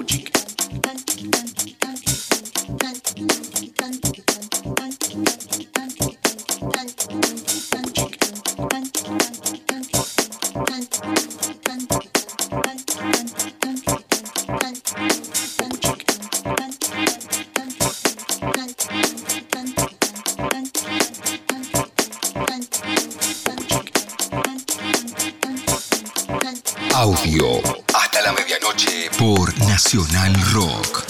Audio. Nacional Rock.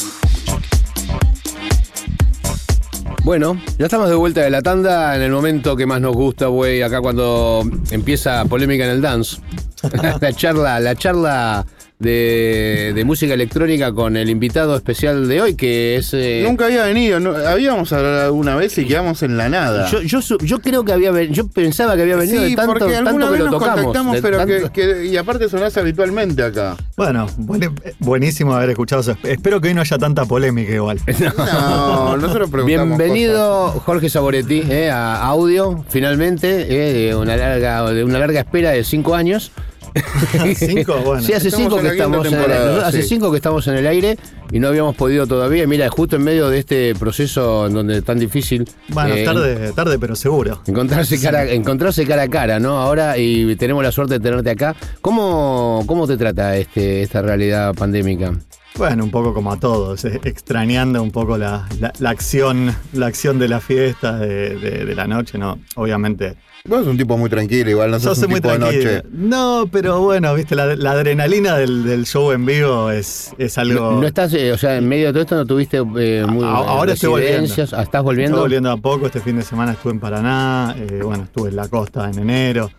Bueno, ya estamos de vuelta de la tanda en el momento que más nos gusta, güey, acá cuando empieza polémica en el dance. la charla, la charla de, de música electrónica con el invitado especial de hoy, que es. eh, Nunca había venido, no- habíamos hablado alguna vez y quedamos en la nada. yo, yo, su- yo creo que había ven- yo pensaba que había venido sí, de tanto, porque alguna tanto que lo nos tocamos. contactamos, de pero tanto- que, que- y aparte sonás habitualmente acá. Bueno, buen- buenísimo haber escuchado eso. Espero que hoy no haya tanta polémica igual. No, nosotros preguntamos Bienvenido Jorge Saboretti eh, a audio, finalmente, eh, de una larga, de una larga espera de cinco años. Cinco, bueno. Sí, hace Estamos cinco que estamos en el, nosotros hace sí. cinco que estamos en el aire y no habíamos podido todavía. Mira, justo en medio de este proceso en donde es tan difícil Bueno, eh, tarde, tarde, pero seguro. encontrarse cara, encontrarse cara a cara, ¿no? Ahora y tenemos la suerte de tenerte acá. ¿Cómo, cómo te trata este, esta realidad pandémica? Bueno, un poco como a todos, eh, extrañando un poco la, la- la acción, la acción de la fiesta, de, de- de la noche, ¿no? Obviamente. Vos sos un tipo muy tranquilo, igual no sos soy un muy tipo de tranquilo. noche. No, pero bueno, viste, la, la adrenalina del, del show en vivo es, es algo. No, no estás, eh, o sea, en medio de todo esto no tuviste eh, muy, A- ahora estoy volviendo. Ah, ¿Estás volviendo? Estoy volviendo a poco, este fin de semana estuve en Paraná, eh, bueno, estuve en la costa en enero.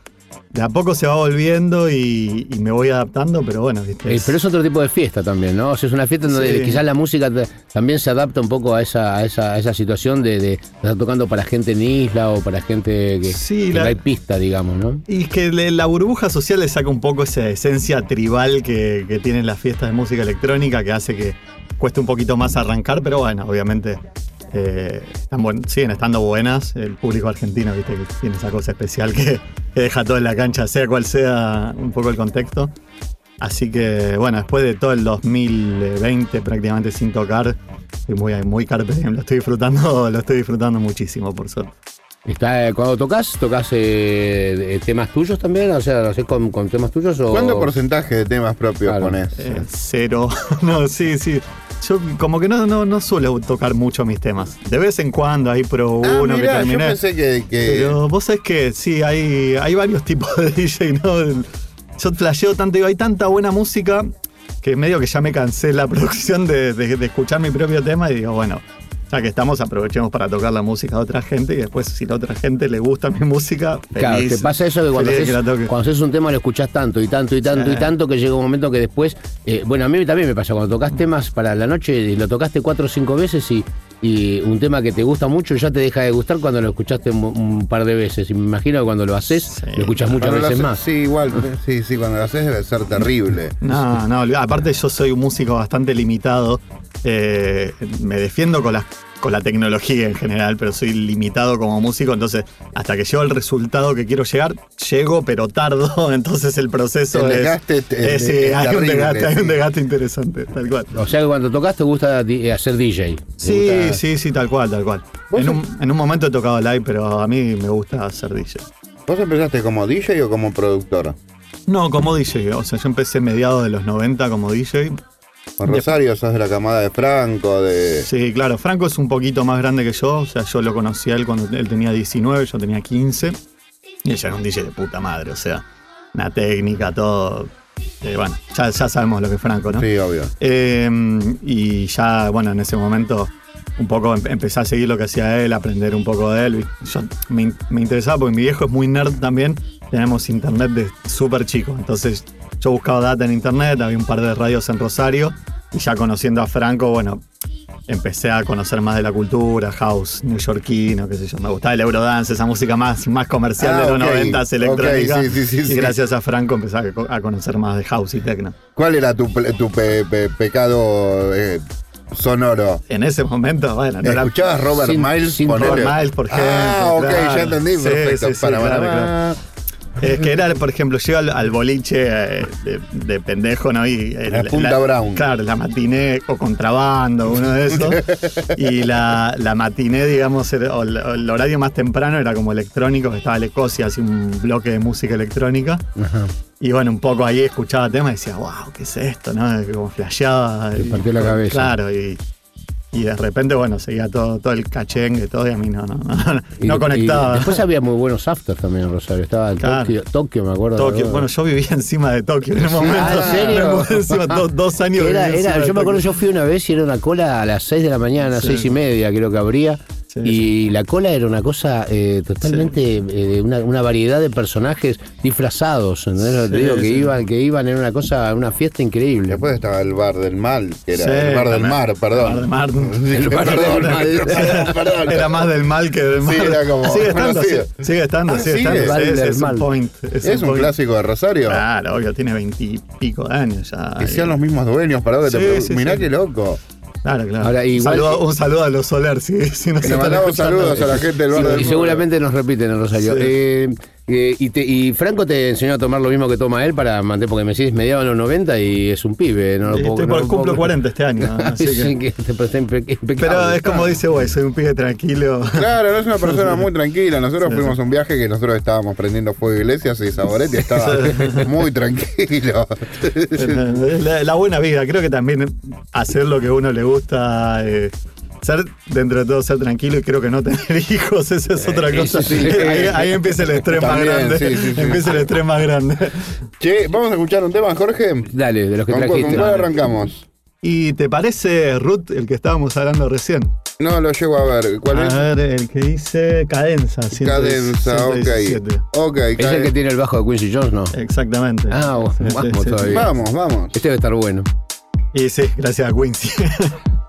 De a poco se va volviendo y, y me voy adaptando, pero bueno, viste. Eh, pero es otro tipo de fiesta también, ¿no? O sea, es una fiesta en donde Sí. quizás la música también se adapta un poco a esa, a esa, a esa situación de, de estar tocando para gente en isla o para gente que, Sí, que la- hay pista, digamos, ¿no? Y es que le- la burbuja social le saca un poco esa esencia tribal que, que tienen las fiestas de música electrónica, que hace que cueste un poquito más arrancar, pero bueno, obviamente eh, están buen- siguen estando buenas. El público argentino, viste, que tiene esa cosa especial que, que deja todo en la cancha, sea cual sea un poco el contexto. Así que, bueno, después de todo el 2020 prácticamente sin tocar, estoy muy, muy carpe diem, lo estoy disfrutando, lo estoy disfrutando muchísimo, por suerte. Está, eh, cuando tocas, tocas eh, temas tuyos también, o sea, lo haces con, con temas tuyos o. ¿Cuánto porcentaje de temas propios Claro. ponés? Eh, cero. no, sí, sí. Yo como que no, no, no suelo tocar mucho mis temas. De vez en cuando ahí pro Ah, uno que mirá, yo terminé. pensé que, que- Pero vos sabés que sí, hay, hay varios tipos de DJ, ¿no? Yo flasheo tanto, digo, hay tanta buena música que medio que ya me cansé la producción de, de- de escuchar mi propio tema y digo, bueno, ya que estamos, aprovechemos para tocar la música de otra gente y después si la otra gente le gusta mi música, Claro, te pasa eso que cuando, haces, que la toque. cuando haces un tema lo escuchás tanto y tanto y tanto Sí. y tanto que llega un momento que después. eh, bueno, a mí también me pasa, cuando tocas temas para la noche y lo tocaste cuatro o cinco veces y, y un tema que te gusta mucho ya te deja de gustar cuando lo escuchaste un, un par de veces. Y me imagino que cuando lo haces, Sí. lo escuchas muchas cuando veces más. Sí, igual, sí, sí, cuando lo haces debe ser terrible. No, no, aparte yo soy un músico bastante limitado. Eh, me defiendo con la, con la tecnología en general, pero soy limitado como músico, entonces hasta que llego al resultado que quiero llegar, llego pero tardo, entonces el proceso El es... desgaste es- es- es sí, hay, un desgaste, hay un sí. desgaste interesante, tal cual. O sea que cuando tocas te gusta eh, hacer DJ. Sí, gusta- sí, sí, tal cual, tal cual. ¿Vos En un, en un momento he tocado live, pero a mí me gusta hacer DJ. ¿Vos empezaste como DJ o como productor? No, como DJ, o sea, yo empecé mediados de los 90 como DJ, Rosario sos de la camada de Franco, de... Sí, claro. Franco es un poquito más grande que yo. O sea, yo lo conocí a él cuando él tenía 19, yo tenía 15. Y ella era un DJ de puta madre. O sea, una técnica, todo. Eh, bueno, ya, ya sabemos lo que es Franco, ¿no? Sí, obvio. Eh, y ya, bueno, en ese momento un poco em- empecé a seguir lo que hacía él, aprender un poco de él. Yo me, me interesaba porque mi viejo es muy nerd también. Tenemos internet de súper chico. Entonces yo buscaba data en internet, había un par de radios en Rosario. Y ya conociendo a Franco, bueno, empecé a conocer más de la cultura, house, neoyorquino, qué sé yo. Me gustaba el eurodance, esa música más, más comercial Ah, de los ok, 90 electrónica. ok, sí, sí, sí, y sí. gracias a Franco empecé a, co- a conocer más de house y techno. ¿Cuál era tu, tu pe- pe- pecado eh, sonoro? En ese momento, bueno, no era ¿Escuchabas Robert Sin- Miles? sin. Robert Miles, por ejemplo. Ah, ok, claro. ya entendí, Sí, perfecto. sí, sí, para, para, claro, para. claro. Es que era, por ejemplo, yo al, al boliche eh, de, de pendejo, ¿no? Y, eh, La Punta Brown. Claro, la matiné o contrabando, uno de esos. y la, la matiné, digamos, el, el horario más temprano era como electrónico, que estaba el Ecosia, así un bloque de música electrónica. Ajá. Y bueno, un poco ahí escuchaba temas y decía, wow, ¿qué es esto? ¿no? Como flasheaba. Te partió la cabeza. Claro, y, y de repente, bueno, seguía todo, todo el cachengue, todo, y a mí no, no, no, no, Y- no y conectaba. después había muy buenos afters también en Rosario. Estaba Claro. Tokio, Tokio, me acuerdo. Tokio. ¿no? Bueno, yo vivía encima de Tokio en el momento. Ah, ¿en serio? Encima, do- dos años. Era- era- yo me acuerdo, yo fui una vez y era una cola a las 6 de la mañana, Sí. 6 y media creo que abría. Sí, y la cola era una cosa eh, totalmente, eh, una, una variedad de personajes disfrazados, ¿entendés te Sí, digo? Que sí. iban, que iban en una cosa, una fiesta increíble. Después estaba el bar del mal, que era Sí, el bar del mar, perdón. El bar del mar. El bar del Perdón, perdón, perdón. Era más del mal que del mal. Sí, era como sigue estando, conocido. sigue, sigue estando, Ah, sigue sigue. estando. Mal sí, del es, un mal. point. Es, Es un point. clásico de Rosario. Claro, obvio, tiene veintipico de años ya. Que sean los mismos dueños, para que te Sí, sí, Mirá sí. qué loco. Claro, claro. Ahora, un, igual- saludo, un saludo a los Soler, si, si nos Le mandamos saludos a la gente del bar Y- y seguramente nos repiten en Rosario. Sí. Eh, eh, y, te- y Franco te enseñó a tomar lo mismo que toma él para mantener, porque me decís mediados de los 90 y es un pibe. No lo Sí, puedo- estoy no por lo cumplo puedo- 40 este año. Así que- Sí, que te parece impe- impecable. Pero es como dice, güey, soy un pibe tranquilo. Claro, no es una persona muy tranquila. Nosotros fuimos a un viaje que nosotros estábamos prendiendo fuego de iglesias y Saboretti estaba muy tranquilo. La buena vida, creo que también hacer lo que a uno le gusta, eh, ser dentro de todo ser tranquilo y creo que no tener hijos, esa es otra Eh, cosa. sí, sí. Ahí, ahí empieza el estrés más grande. sí, sí, sí. Empieza el estrés más grande. che, vamos a escuchar un tema, Jorge. Dale, de los que ¿Con, trajiste. con cuál arrancamos? ¿Y te parece, Ruth, el que estábamos hablando recién? No lo llego a ver. ¿Cuál es? A ver, el que dice cadenza. Cadenza, ok. 117. Ok, Es el que tiene el bajo de Quincy Jones, ¿no? Exactamente. Ah, vamos todavía. Vamos, vamos. Este debe estar bueno. Y sí, gracias a Quincy.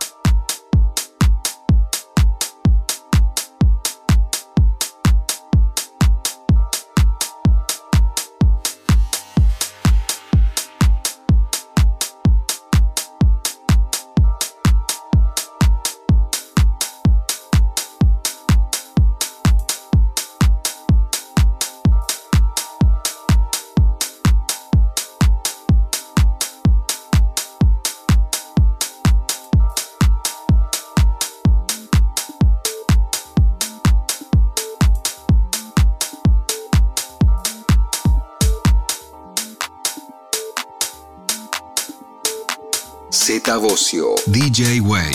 Bocio, DJ Way,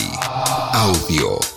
audio.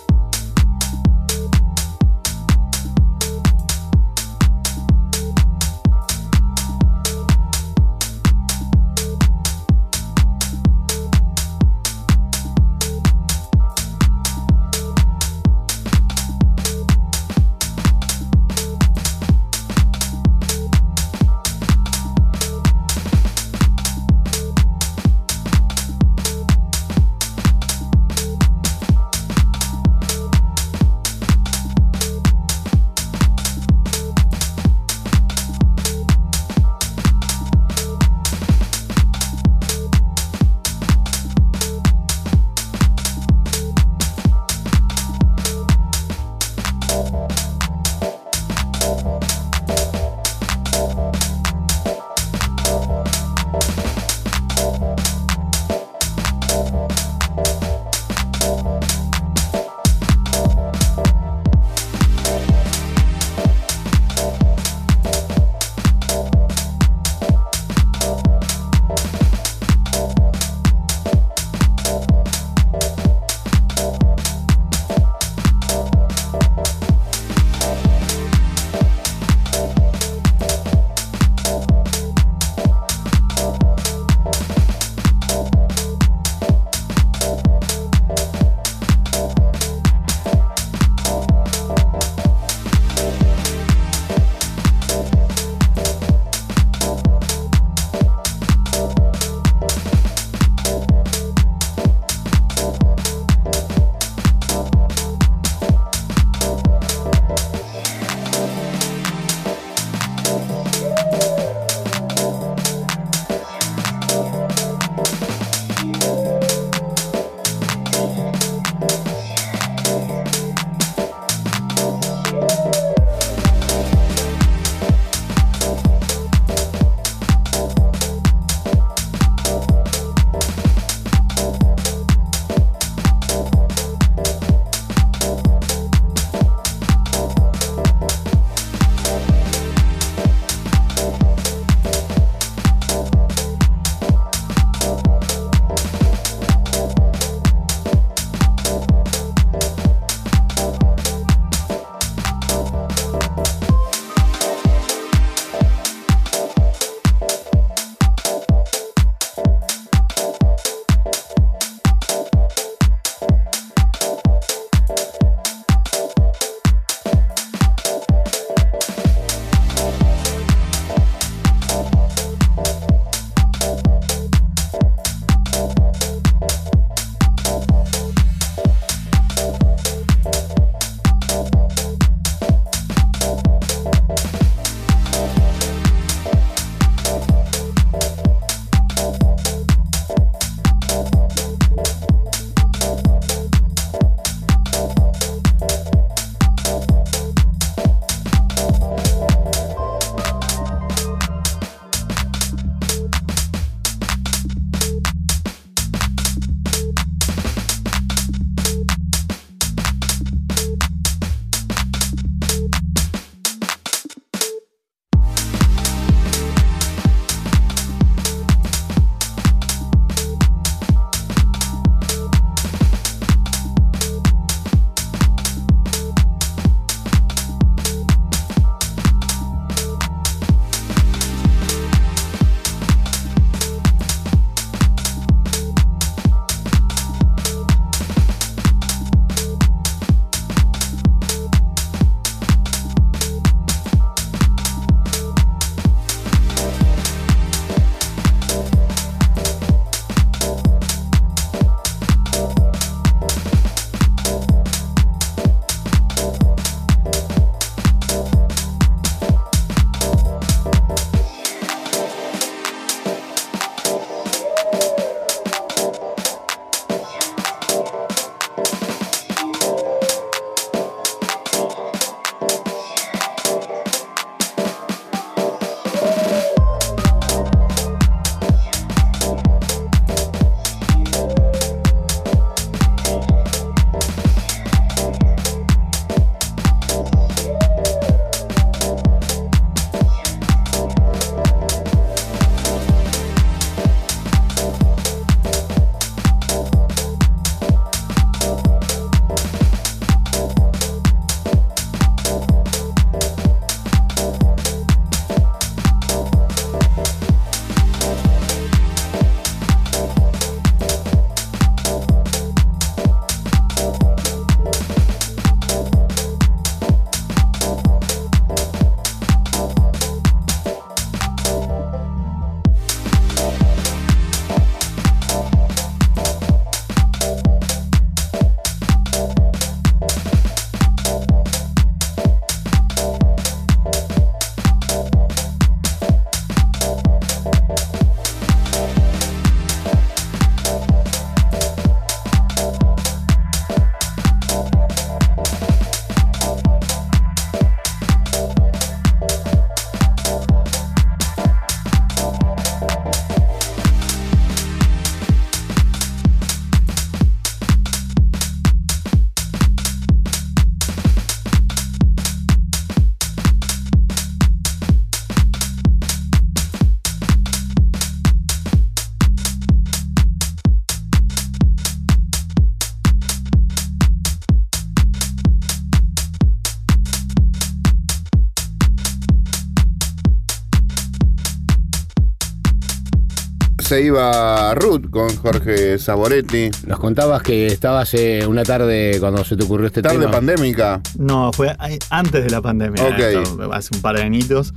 Se iba Ruth con Jorge Saboretti. Nos contabas que estabas eh, una tarde cuando se te ocurrió este Tarde tema. pandémica. No, fue ahí- antes de la pandemia. Ok. esto, hace un par de añitos.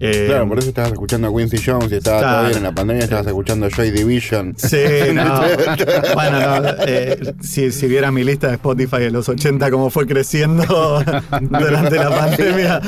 Eh, Claro, por eso estabas escuchando a Quincy Jones y estaba Claro. todavía en la pandemia, estabas escuchando Joy Division. Sí, no. bueno, no, eh, si, si viera mi lista de Spotify de los 80, cómo fue creciendo durante la pandemia,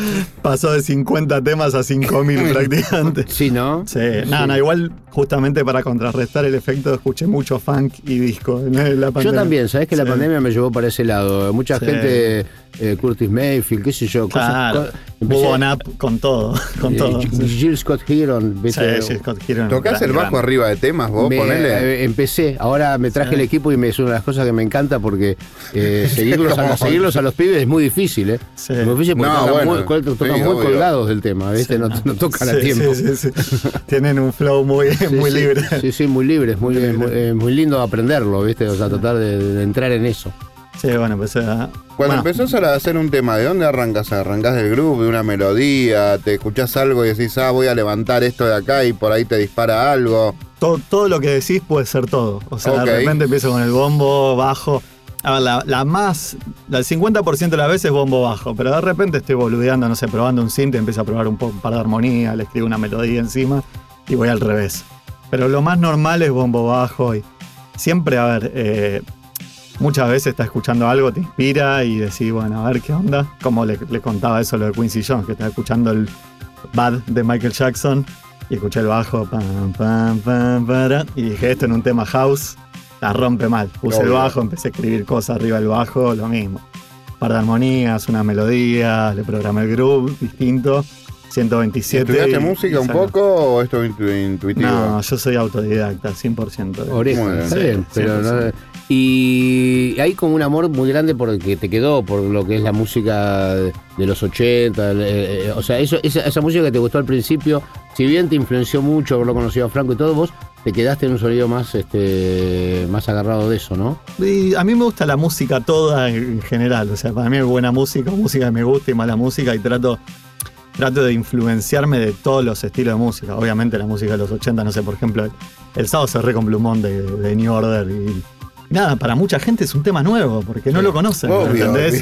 pasó de 50 temas a 5000 prácticamente. Sí, ¿no? Sí, no, no, igual justamente para contrarrestar el efecto escuché mucho funk y disco en la pandemia. Yo también, ¿sabés que la Sí. pandemia me llevó para ese lado? Mucha Sí. gente, eh, Curtis Mayfield, qué sé yo, cosas. Claro, co- empecé- Up con todo, con eh, todo. Sí. Jill Scott Heron, Sí, ¿viste? sí, Scott Heron, ¿Tocás el gran- bajo arriba de temas vos? Me- ponele. eh, empecé, ahora me traje Sí. el equipo y me es una de las cosas que me encanta porque eh, seguirlos, a, ¿Cómo? seguirlos a los pibes es muy difícil, ¿eh? Sí. Es muy difícil porque No, tocan, bueno, muy, tocan sí, muy colgados del tema, ¿viste? Sí, no, no tocan a tiempo. sí, sí, sí. Tienen un flow muy, Sí, muy libre. Sí, sí, muy libre, es muy, muy, lindo aprenderlo, ¿viste? O sea, tratar de, de entrar en eso. Sí, bueno, empecé a. Cuando bueno, empezás a hacer un tema, ¿de dónde arrancas? ¿Arrancás del groove, de una melodía? ¿Te escuchás algo y decís, ah, voy a levantar esto de acá y por ahí te dispara algo? todo, todo lo que decís puede ser todo. O sea, de repente empiezo con el bombo bajo. A ver, la, la más. El 50% de las veces bombo bajo, pero de repente estoy boludeando, no sé, probando un synth, empiezo a probar un, poco, un par de armonía, le escribo una melodía encima y voy al revés. Pero lo más normal es bombo bajo y siempre, a ver, eh, muchas veces estás escuchando algo, te inspira y decís, bueno, a ver qué onda. Como le, le contaba eso lo de Quincy Jones, que estaba escuchando el Bad de Michael Jackson y escuché el bajo, pam, pam, pam, para, y dije, esto en un tema house, la rompe mal. Puse el bajo, empecé a escribir cosas arriba del bajo, lo mismo. Un par de armonías, una melodía, le programé el groove, distinto. 127. ¿Estudiaste y- música y un poco o esto es intu- intuitivo? No, yo soy autodidacta, 100%. Oreja, está Sí, bien, pero no- 100%. y hay como un amor muy grande porque te quedó por lo que es la música de los 80, eh, eh, o sea, eso, esa, esa música que te gustó al principio, si bien te influenció mucho haberlo conocido a Franco y todo, vos te quedaste en un sonido más, este, más agarrado de eso, ¿no? Y a mí me gusta la música toda en general. O sea, para mí es buena música, música que me gusta y mala música. Y trato, trato de influenciarme de todos los estilos de música. Obviamente la música de los 80, no sé, por ejemplo, el, el sábado cerré con Blumón de, de New Order. Y nada, para mucha gente es un tema nuevo porque no lo conocen. Obvio. ¿entendés?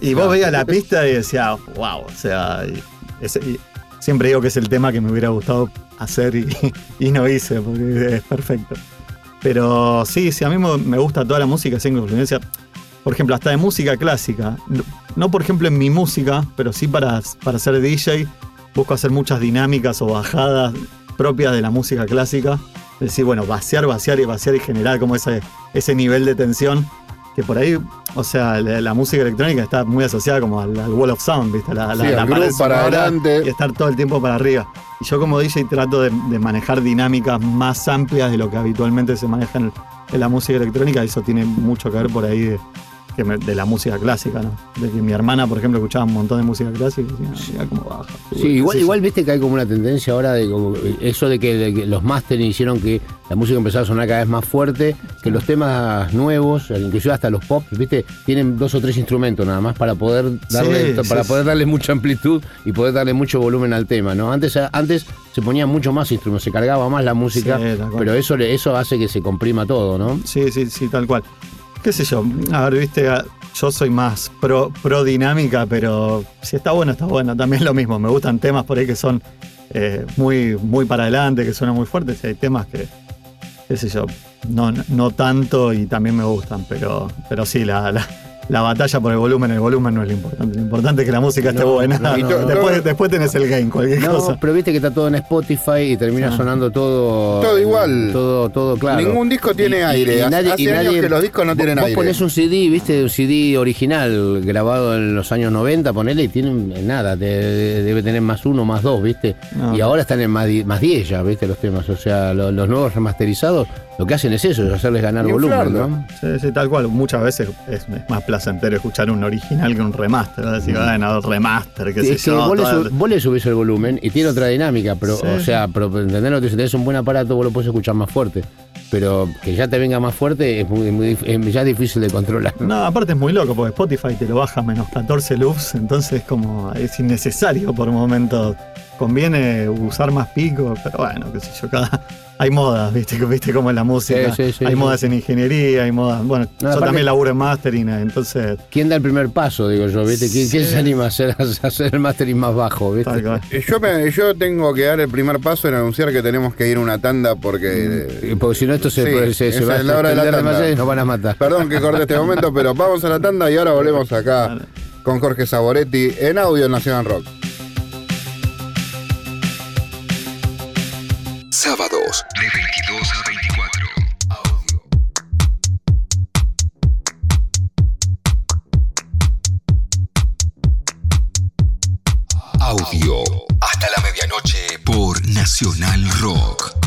Y, y vos veías la pista y decías, wow, o sea, y ese- y siempre digo que es el tema que me hubiera gustado hacer y, no hice porque es perfecto. Pero sí, sí, a mí me gusta toda la música sin influencia. Por ejemplo, hasta de música clásica. No- No, por ejemplo, en mi música, pero sí para, para ser DJ. Busco hacer muchas dinámicas o bajadas propias de la música clásica. Es decir, bueno, vaciar, vaciar y vaciar y generar como ese, ese nivel de tensión. Que por ahí, o sea, la, la música electrónica está muy asociada como al, al wall of sound, ¿viste? La, la, Sí, la pared para adelante. Y estar todo el tiempo para arriba. Y yo como DJ trato de, de manejar dinámicas más amplias de lo que habitualmente se maneja en, en la música electrónica. y Eso tiene mucho que ver por ahí de, que me- de la música clásica, ¿no? De que mi hermana, por ejemplo, escuchaba un montón de música clásica y decía, mira cómo baja. Sí, igual, igual viste que hay como una tendencia ahora de como, eso de que, de que los masters hicieron que la música empezara a sonar cada vez más fuerte, que los temas nuevos, inclusive hasta los pop, viste, tienen dos o tres instrumentos nada más para poder darle, Sí, para sí, poder sí. darle mucha amplitud y poder darle mucho volumen al tema, ¿no? Antes, antes se ponían mucho más instrumentos, se cargaba más la música, Sí, pero eso, eso hace que se comprima todo, ¿no? Sí, sí, sí, tal cual. Qué sé yo, a ver, viste, yo soy más pro, pro dinámica, pero si está bueno, está bueno. También lo mismo, me gustan temas por ahí que son eh, muy, muy para adelante, que suenan muy fuertes, y hay temas que, qué sé yo, no, no tanto y también me gustan, pero, pero sí, la, la, la batalla por el volumen, el volumen no es lo importante. Lo importante es que la música esté buena. no, no, no. después, después tenés el game, cualquier No, cosa. pero viste que está todo en Spotify y termina Ah. sonando todo. Todo igual. Todo, todo claro. Ningún disco tiene aire. Hace- hace años que los discos no vos- tienen vos aire. ponés un CD, viste, un CD original grabado en los años 90, ponele y tiene un- nada, te- debe tener más uno, más dos, viste. No. Y ahora están en más, di- más 10 ya, viste, los temas. O sea, lo- los nuevos remasterizados lo que hacen es eso, es hacerles ganar volumen. ¿no? Sí, sí, tal cual. Muchas veces es, es más placentero escuchar un original que un remaster. ¿no? Decir, bueno, remaster, qué sé Es que yo. vos, le sub- vos le subís el volumen y tiene otra dinámica, pero, Sí. o sea, pero entender lo que si tenés un buen aparato, vos lo podés escuchar más fuerte. Pero que ya te venga más fuerte es, muy, muy es ya difícil de controlar. No, aparte es muy loco, porque Spotify te lo baja a menos 14 loops, entonces como es innecesario por momentos conviene usar más pico, pero bueno, qué sé yo, cada. Hay modas, ¿viste? ¿Viste cómo es la música? Sí, sí, sí, hay sí. modas en ingeniería, hay modas. Bueno, yo también laburo en mastering, entonces. ¿Quién da el primer paso, digo yo? ¿viste? ¿Quién, se anima a hacer, a hacer el mastering más bajo? ¿viste? Eh, Yo, me- yo tengo que dar el primer paso en anunciar que tenemos que ir a una tanda porque... Eh, Porque si no, esto se, se, se va a la hora de la extender tanda. demasiado y nos van a matar. Perdón que corte este momento, pero vamos a la tanda y ahora volvemos acá con Jorge Saboretti en audio en Nacional Rock. Sábados de 22 a 24. Audio. Audio. Hasta la medianoche por Nacional Rock.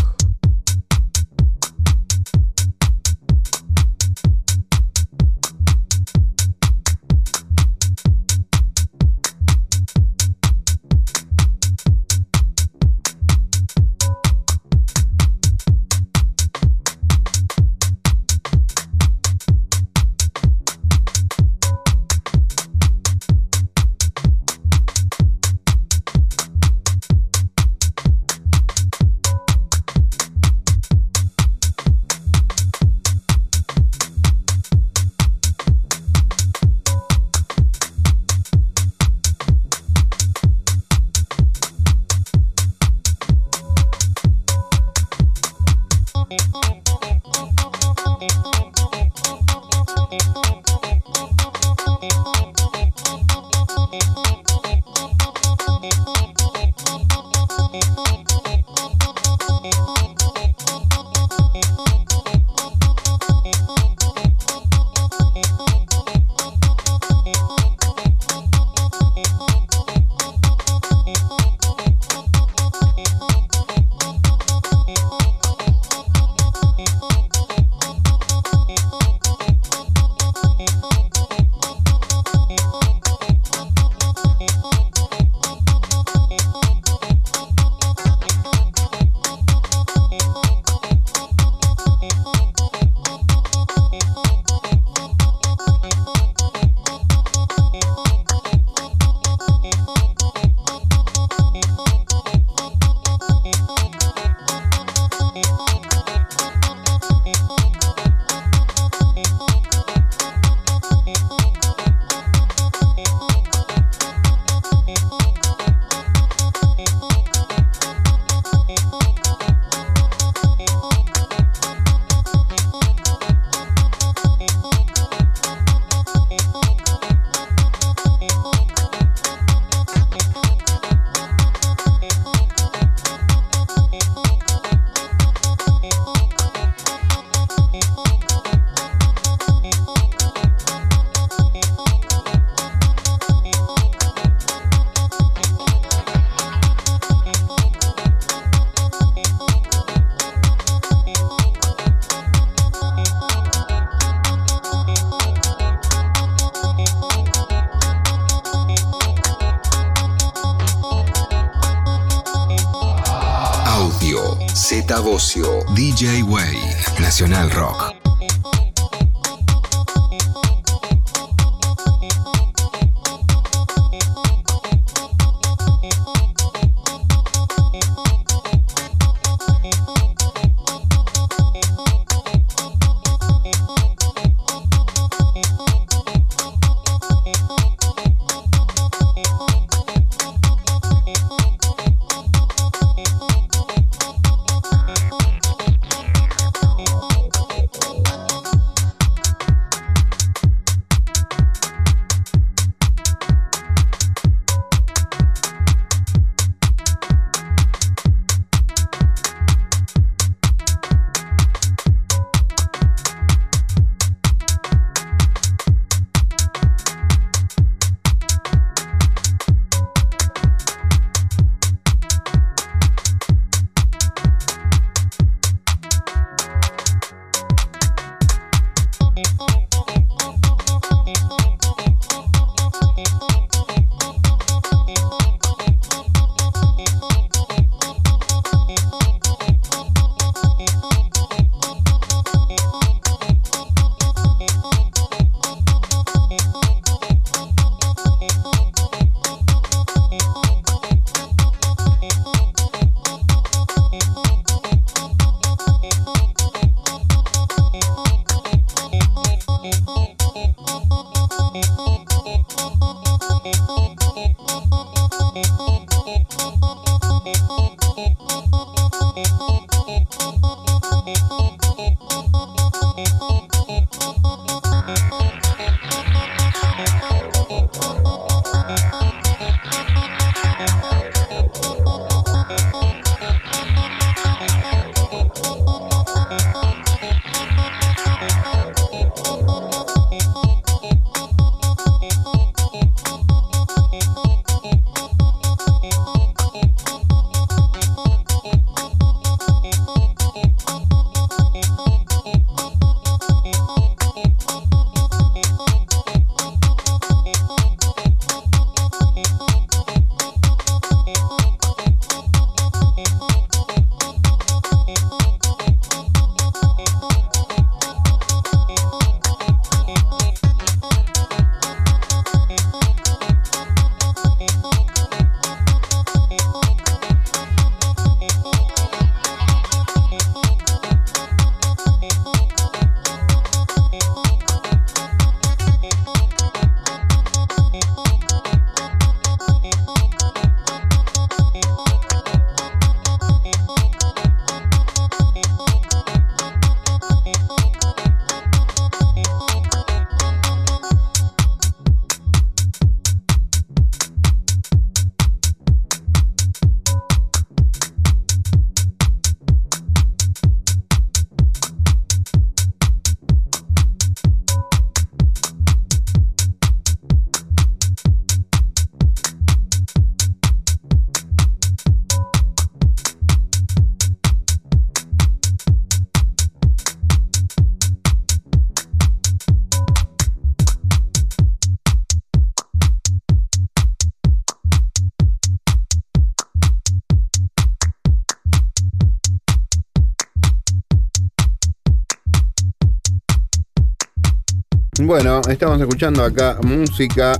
Bueno, estamos escuchando acá música.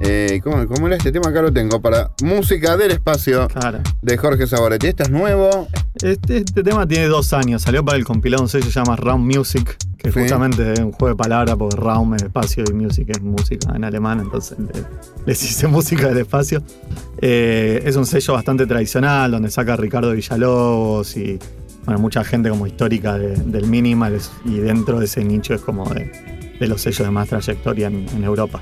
eh, ¿cómo, cómo era este tema? Acá lo tengo. Para música del espacio Claro. de Jorge Saboretti. Este es nuevo. Este, este tema tiene dos años. Salió para el compilado un sello que se llama Raum Music, que Sí. justamente es un juego de palabras porque Raum es espacio y Music es música en alemán, entonces le- les hice música del espacio. Eh, es un sello bastante tradicional donde saca Ricardo Villalobos y bueno, mucha gente como histórica de- del minimal y dentro de ese nicho es como de, de los sellos de más trayectoria en, en Europa.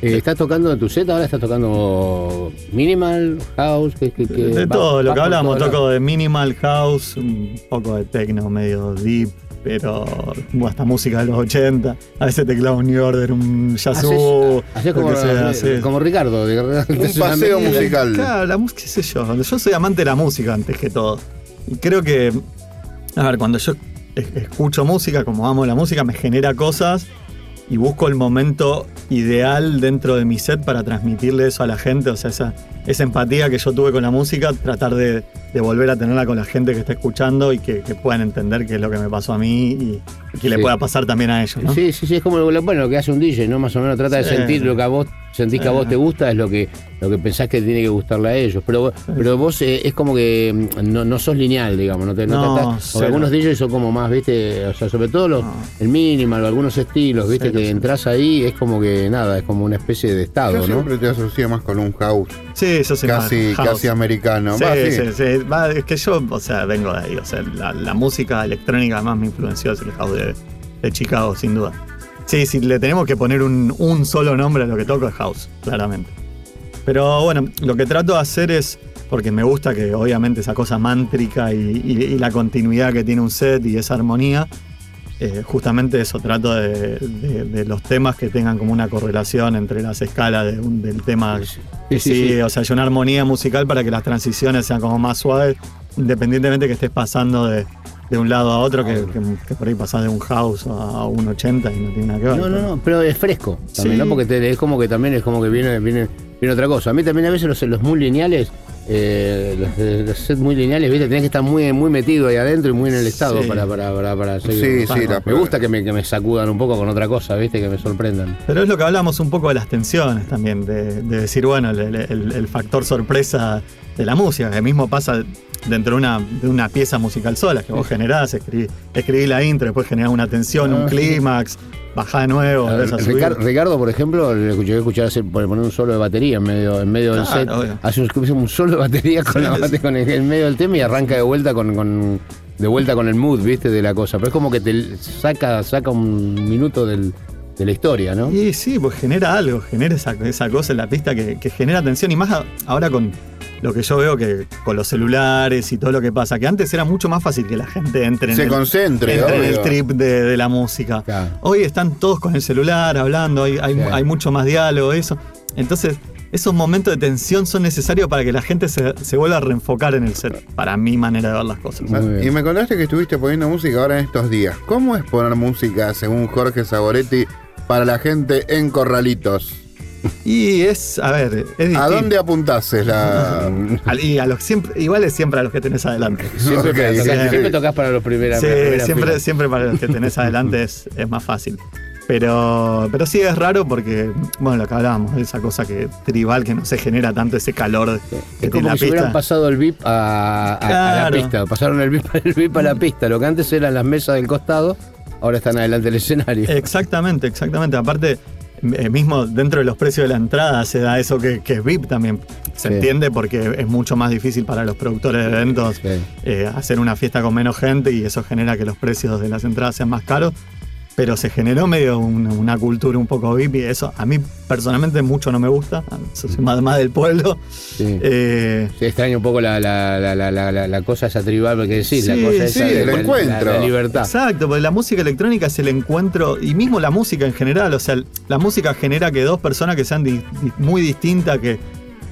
Eh, ¿Estás tocando en tu set ahora? ¿Estás tocando minimal, house? ¿Qué, qué- qué- De va- todo, lo que hablamos, toco de minimal house, un poco de techno medio deep, pero hasta música de los 80. A veces te clavo un New Order, un jazz. Haces- haces como, que como Ricardo. de- de- Un una paseo musical. Claro, la música, qué sé yo. Yo soy amante de la música antes que todo. Y creo que, a ver, cuando yo es- escucho música, como amo la música, me genera cosas y busco el momento ideal dentro de mi set para transmitirle eso a la gente. O sea, esa, esa empatía que yo tuve con la música, tratar de, de volver a tenerla con la gente que está escuchando y que, que puedan entender qué es lo que me pasó a mí y, y que le Sí. pueda pasar también a ellos. ¿no? Sí, sí, sí, es como lo, bueno, lo que hace un DJ, ¿no? Más o menos trata de Sí. sentir lo que a vos sentís que a vos Sí. te gusta, es lo que, lo que pensás que tiene que gustarle a ellos. Pero, pero vos eh, es como que mm, no, no sos lineal, digamos, no te no No, tratás- porque algunos DJs son como más, viste, o sea, sobre todo los, No. el minimal algunos estilos, viste, Cero, que cero. entras ahí, es como que nada, es como una especie de estado, Yo ¿no? siempre te asocio más con un house. Sí, soy más Casi, house. casi americano. Sí, sí. sí, sí. Va, es que yo, o sea, vengo de ahí. O sea, la, la música electrónica más me influenció es el house de, de Chicago, sin duda. Sí, si le tenemos que poner un, un solo nombre a lo que toco es house, claramente. Pero bueno, lo que trato de hacer es, porque me gusta que obviamente esa cosa mántrica y, y- y la continuidad que tiene un set y esa armonía, eh, justamente eso, trato de, de- de los temas que tengan como una correlación entre las escalas de un- del tema Sí, sí, o sea, hay una armonía musical para que las transiciones sean como más suaves, independientemente que estés pasando de, de un lado a otro, que, que- que por ahí pasás de un house a un 80 y no tiene nada que ver. No, no, no, pero es fresco también, Sí. ¿no? Porque te- es como que también es como que viene, viene, viene otra cosa. A mí también a veces los, los muy lineales, eh, los, los sets muy lineales, ¿viste? Tenés que estar muy, muy metido ahí adentro y muy en el estado Sí. para, para, para, para seguir. Sí, sí, Me gusta que me, que me sacudan un poco con otra cosa, ¿viste? Que me sorprendan. Pero es lo que hablamos un poco de las tensiones también, de, de decir, bueno, el, el- el factor sorpresa de la música, que mismo pasa dentro de una, de una pieza musical sola, que vos generás, escribís, escribís la intro, después generás una tensión, un Ah, clímax, bajás de nuevo, a. Ricardo, Ricardo, por ejemplo, le escuché escuchar hacer, poner un solo de batería en medio, en medio del set. obvio. Hace un, un solo de batería con, Sí, la bate- sí. con el, en medio del tema y arranca de vuelta con, con- de vuelta con el mood, ¿viste? De la cosa. Pero es como que te saca, saca un minuto del- de la historia, ¿no? Y sí, pues genera algo, genera esa, esa cosa en la pista que, que genera tensión. Y más ahora con lo que yo veo que con los celulares y todo lo que pasa, que antes era mucho más fácil que la gente entre en, Se el, concentre, entre en el trip de, de la música. Claro. Hoy están todos con el celular hablando, hay, hay, mucho más diálogo, eso. Entonces, esos momentos de tensión son necesarios para que la gente se, se vuelva a reenfocar en el set, para mi manera de ver las cosas. Y me contaste que estuviste poniendo música ahora en estos días. ¿Cómo es poner música, según Jorge Saboretti, para la gente en corralitos? Y es, a ver, es. ¿A dónde apuntás? Es la... Al- y a los siempre, igual es siempre a los que tenés adelante. Siempre, Ok, tocás, sí. siempre tocas para los primeros. Sí, siempre, fila. siempre para los que tenés adelante es, es más fácil. Pero, pero sí es raro porque, bueno, lo que hablábamos, esa cosa que tribal que no se genera tanto ese calor que Es tiene como la que si hubieran pista. pasado el VIP a, a- a la pista. Pasaron el VIP, el VIP a la pista. Lo que antes eran las mesas del costado, ahora están adelante del escenario. Exactamente, exactamente. Aparte, eh, mismo dentro de los precios de la entrada se da eso que, que es VIP también. Se Sí. entiende porque es mucho más difícil para los productores de eventos Sí. eh, hacer una fiesta con menos gente y eso genera que los precios de las entradas sean más caros. Pero se generó medio una, una cultura un poco VIP y eso a mí personalmente mucho no me gusta. Soy más, más del pueblo. Sí. Eh, Sí, extraño un poco la, la, la, la, la, la- la cosa esa tribal, porque decís, la Sí, cosa sí, esa de el la- encuentro. La, la libertad. Exacto, porque la música electrónica es el encuentro, y mismo la música en general, o sea, la música genera que dos personas que sean di- di- muy distintas, que,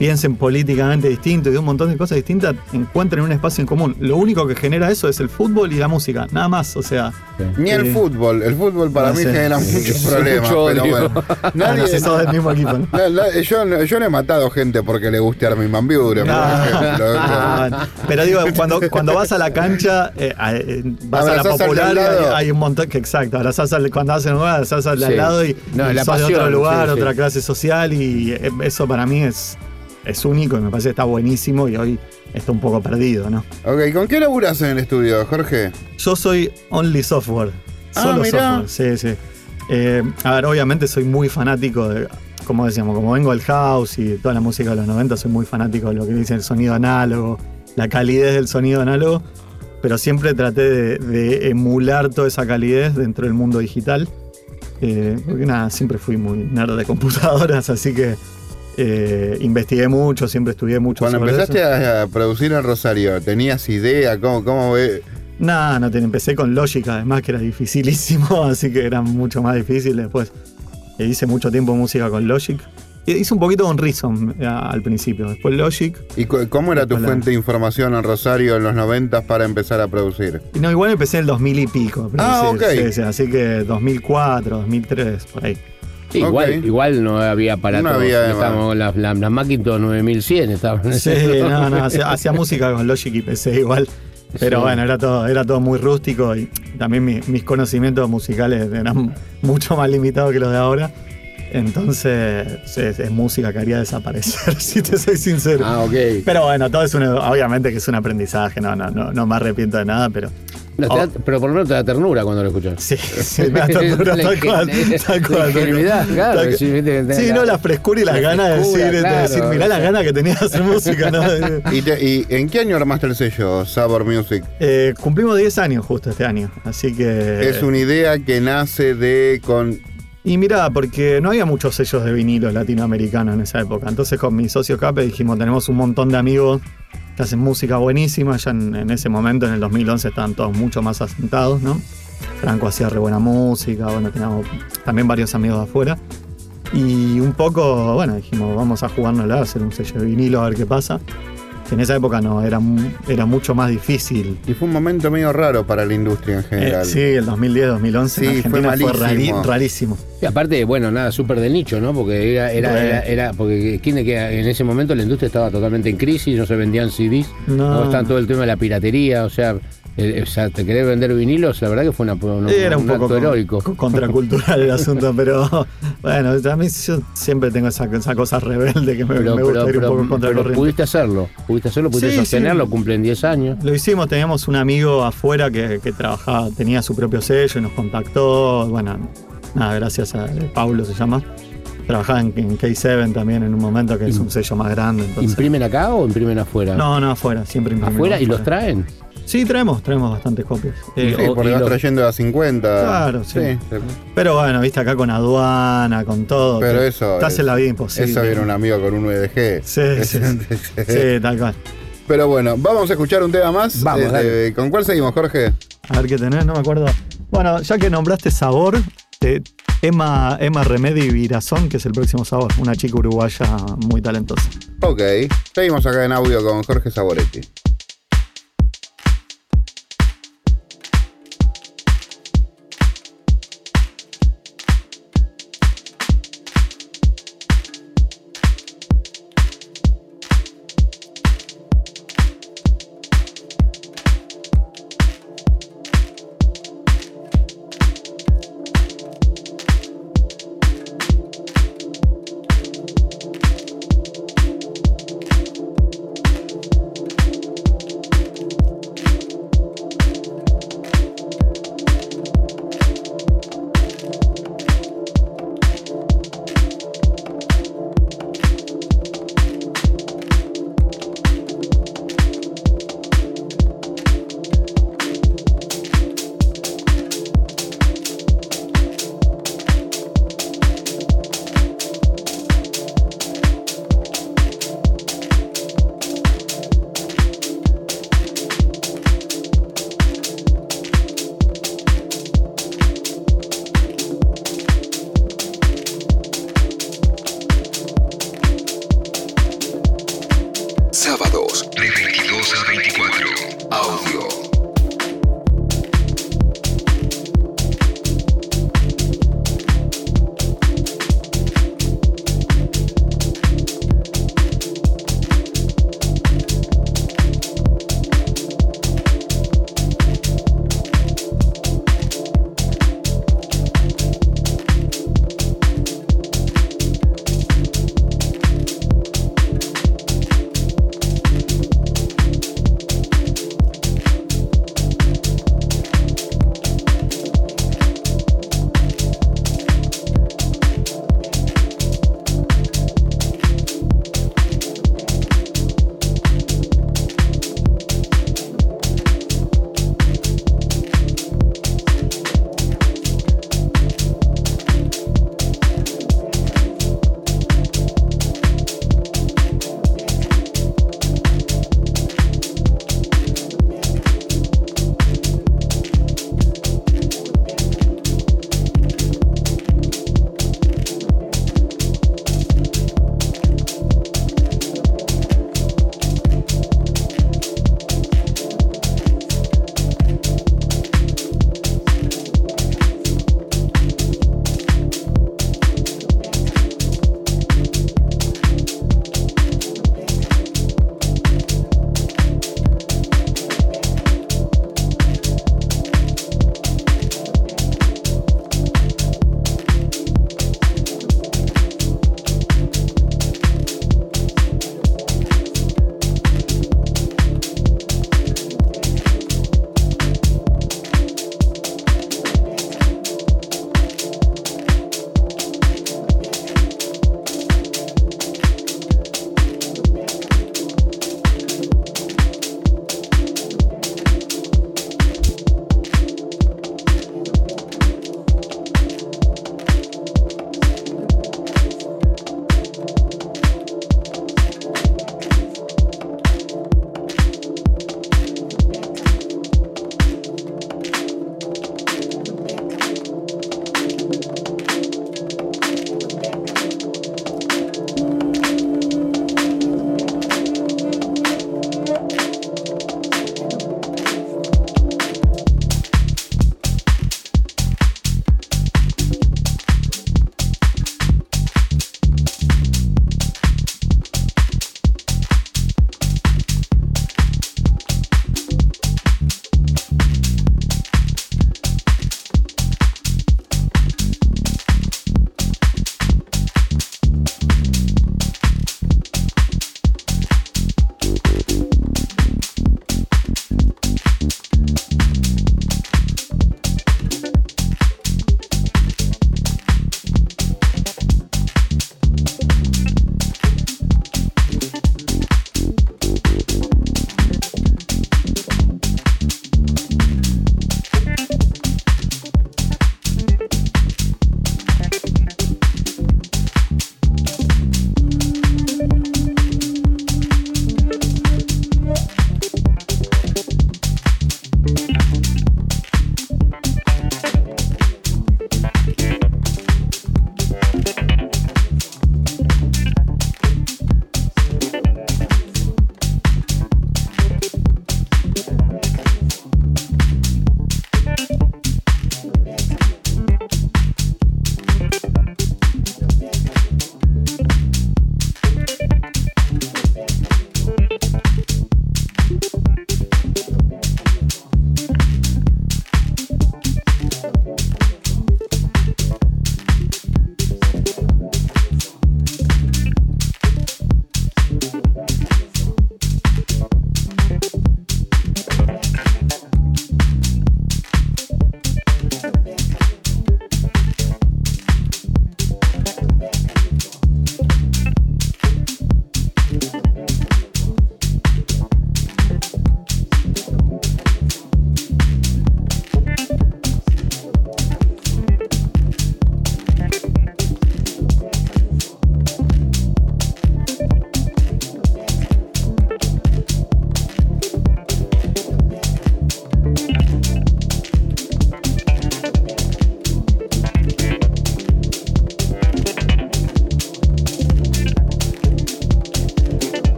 piensen políticamente distinto y de un montón de cosas distintas, encuentren un espacio en común. Lo único que genera eso es el fútbol y la música, nada más, o sea... Ni el eh, fútbol. El fútbol para no mí sé. genera Sí, muchos sí, problemas. mucho pero bueno. Bueno, Nadie, si sos del mismo equipo, ¿no? la- la- yo, no- yo no he matado gente porque le guste Armin Van Buren, por Ah, ejemplo. ah, bueno. Pero digo, cuando, cuando vas a la cancha, eh, eh, vas a la popular, de al lado. hay, hay un montón que exacto, abrazás al, cuando hacen un abrazás al lado y, No, y la sos de otro lugar, sí, sí. otra clase social y eh, eso para mí es, es único y me parece que está buenísimo y hoy está un poco perdido, ¿no? Ok, ¿con qué laburas en el estudio, Jorge? Yo soy only software. Ah, Solo mirá. software, sí, sí. Eh, a ver, obviamente soy muy fanático de, como decíamos, como vengo del house y toda la música de los 90, soy muy fanático de lo que dice el sonido análogo, la calidez del sonido análogo, pero siempre traté de, de emular toda esa calidez dentro del mundo digital. Eh, porque nada, siempre fui muy nerd de computadoras, así que eh, investigué mucho, siempre estudié mucho. Cuando sobre empezaste eso. a, producir en Rosario, ¿tenías idea? ¿Cómo, cómo ve? Nada, no te empecé con Logic, además que era dificilísimo, así que era mucho más difícil después. eh, hice mucho tiempo música con Logic. Eh, Hice un poquito con Reason eh, al principio, después Logic. ¿Y cómo era tu fuente de información en Rosario en los 90 para empezar a producir? No, igual empecé en el 2000 y pico. Ah, ok. sí, sí, así que 2004, 2003, por ahí. Sí, igual, no había aparatos. No había, estábamos, las, las, las Macintosh 9100 estaban. Sí, no, no, hacía, hacía música con Logic y PC igual. Pero Sí. bueno, era todo, era todo muy rústico y también mi- mis conocimientos musicales eran mucho más limitados que los de ahora. Entonces es, es música que haría desaparecer, si te soy sincero. Ah, ok. Pero bueno, todo es un, obviamente que es un aprendizaje, no, no, no, no me arrepiento de nada, pero No, te da- pero por lo menos te da ternura cuando lo escuchas. sí, sí, me da ternura, La tal cual, tal la cual. claro, Tal- sí, no, la frescura y las la ganas de decir, de claro. decir, mirá las ganas que tenía de hacer música, ¿no? ¿Y, te- y en qué año armaste el sello Sabor Music? Eh, cumplimos 10 años justo este año, así que... Es una idea que nace de con Y mira, porque no había muchos sellos de vinilo latinoamericanos en esa época. Entonces con mi socio Cape dijimos, tenemos un montón de amigos que hacen música buenísima. Ya en, en ese momento, en el 2011, estaban todos mucho más asentados, ¿no? Franco hacía re buena música, bueno, teníamos también varios amigos de afuera. Y un poco, bueno, dijimos, vamos a jugárnosla, a hacer un sello de vinilo, a ver qué pasa. Que en esa época no, era, era mucho más difícil. y fue un momento medio raro para la industria en Eh, general. sí, el 2010-2011 Sí, en fue Argentina fue, rari- malísimo. rarísimo. Y aparte, bueno, nada, súper de nicho, ¿no? Porque era, era, era, era- porque ¿quién de que en ese momento la industria estaba totalmente en crisis, no se vendían CDs, No. no estaba todo el tema de la piratería, o sea, eh, o sea, te querés vender vinilos, la verdad que fue una, una- era un, poco acto con- heroico. con- contracultural el asunto, pero bueno, a mí yo siempre tengo esa, esa cosa rebelde que me, Pero, me gusta pero, ir un poco contra pero pudiste hacerlo, pudiste hacerlo, pudiste Sí, sostenerlo, sí. cumplen 10 años. Lo hicimos, teníamos un amigo afuera que, que trabajaba, tenía su propio sello y nos contactó. Bueno, nada, gracias a eh, Paulo se llama. Trabajaba en, en K7 también en un momento que es un sello más grande. Entonces, ¿Imprimen acá o imprimen afuera? No, no, afuera, siempre imprimimos ¿Afuera y los traen? Sí, traemos, traemos bastantes copias. Eh, Sí, o- porque vas lo- trayendo a 50. Claro, sí. Pero bueno, viste acá con aduana, con todo. Pero eso Te hace es- la vida imposible. Eso viene un amigo con un VDG. Sí, sí, tal cual. Pero bueno, vamos a escuchar un tema más. Vamos, Eh, dale. eh, ¿Con cuál seguimos, Jorge? A ver qué tenés, no me acuerdo. Bueno, ya que nombraste sabor, eh, Emma, Emma Remedi Virazón, que es el próximo sabor, una chica uruguaya muy talentosa. Ok, seguimos acá en audio con Jorge Saboretti.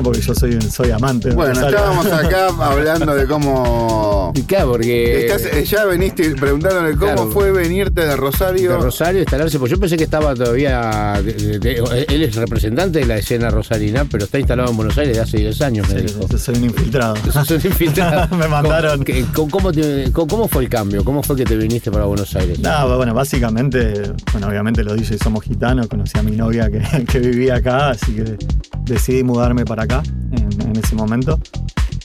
Tema porque yo soy, soy amante. de Bueno, estábamos acá hablando de cómo. Y Claro, porque. Estás- eh, ya veniste preguntándole cómo Claro. fue venirte de Rosario. de Rosario instalarse, pues yo pensé que estaba todavía. de- de- de- él es representante de la escena rosarina, pero está instalado en Buenos Aires de hace 10 años, me Sí, dijo. yo soy un infiltrado. Sos un infiltrado. Me mandaron. ¿Cómo, cómo- cómo te- cómo- cómo fue el cambio? ¿Cómo fue que te viniste para Buenos Aires? No, bueno, básicamente, bueno, obviamente los DJs somos gitanos, conocí a mi novia que, que vivía acá, así que decidí mudarme para acá en, ese momento.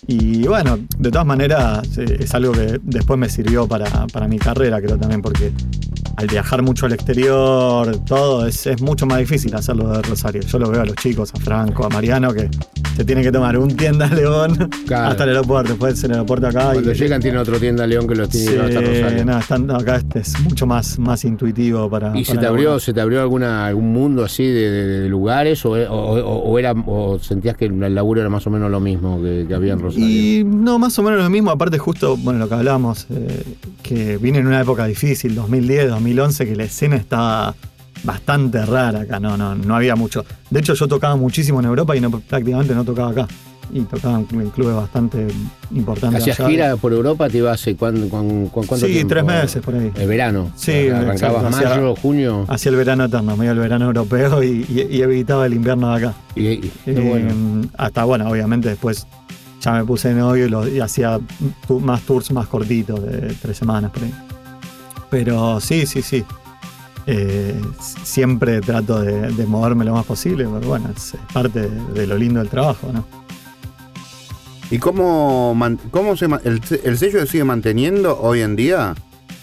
Y bueno, de todas maneras eh, es algo que después me sirvió para, para mi carrera, creo también, porque al viajar mucho al exterior, todo, es, es mucho más difícil hacerlo de Rosario. Yo lo veo a los chicos, a Franco, a Mariano, que se tiene que tomar un tienda a León Claro. hasta el aeropuerto, después del aeropuerto acá. Cuando y, llegan tienen otro tienda León que los tiene llevar hasta Sí, Rosario. no, acá este es mucho más, más intuitivo para. ¿Y se te abrió, se te abrió alguna, algún mundo así de, de- de lugares o, o- o- o era, o sentías que el laburo era más o menos lo mismo que, que había en Rosario? Y no, más o menos lo mismo. Aparte, justo, bueno, lo que hablábamos, eh, que vine en una época difícil, 2010, 2011, que la escena estaba bastante rara acá. No, no, no había mucho. De hecho, yo tocaba muchísimo en Europa y no, prácticamente no tocaba acá. Y tocaba en clubes bastante importantes. ¿Hacías gira por Europa? ¿Te ibas hace cuán- cuán- cuán- cuánto Sí, tiempo? tres meses por ahí. El verano. Sí, Arrancabas exacto, mayo, junio. Hacía el verano eterno, medio el verano europeo y, y- y evitaba el invierno de acá. Y, y- Eh, bueno. Hasta, bueno, obviamente después ya me puse de novio y, lo- y hacía más tours más cortitos, de tres semanas por ahí. Pero sí, sí, sí. Eh, siempre trato de, de moverme lo más posible, pero bueno, es, parte de, de lo lindo del trabajo, ¿no? ¿Y cómo, man- cómo se el, el sello se sigue manteniendo hoy en día?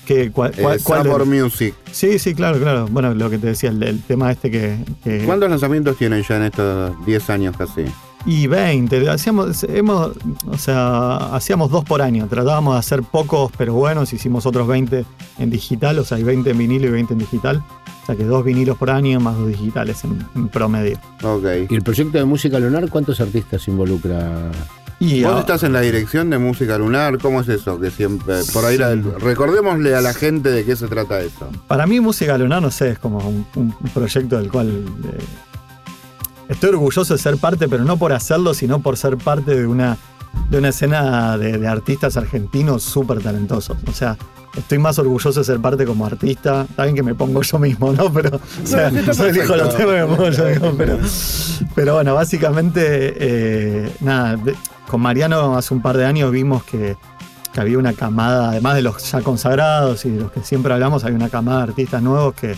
¿Qué, cuál, Eh, cuál Sabor es? Music. Sí, sí, claro, claro. Bueno, lo que te decía, el, el tema este que... que- ¿Cuántos lanzamientos tienen ya en estos 10 años casi? Y 20, hacíamos, hemos, o sea, hacíamos dos por año, tratábamos de hacer pocos pero buenos, hicimos otros 20 en digital, o sea, hay 20 en vinilo y 20 en digital, o sea que dos vinilos por año más dos digitales en, en promedio. Ok. ¿Y el proyecto de música lunar cuántos artistas involucra? Y ¿Vos estás en la dirección de música lunar? ¿Cómo es eso? Que siempre. Por ahí la- recordémosle a la gente de qué se trata eso. para mí música lunar, no sé, es como un, un proyecto del cual eh, estoy orgulloso de ser parte, pero no por hacerlo, sino por ser parte de una, de una escena de, de artistas argentinos súper talentosos. O sea, estoy más orgulloso de ser parte como artista. Está bien que me pongo yo mismo, ¿no? Pero, o sea, sí, está yo elijo los perfecto. temas que me pongo yo mismo, pero, pero bueno, básicamente, eh, nada, con Mariano hace un par de años vimos que, que había una camada, además de los ya consagrados y de los que siempre hablamos, hay una camada de artistas nuevos que,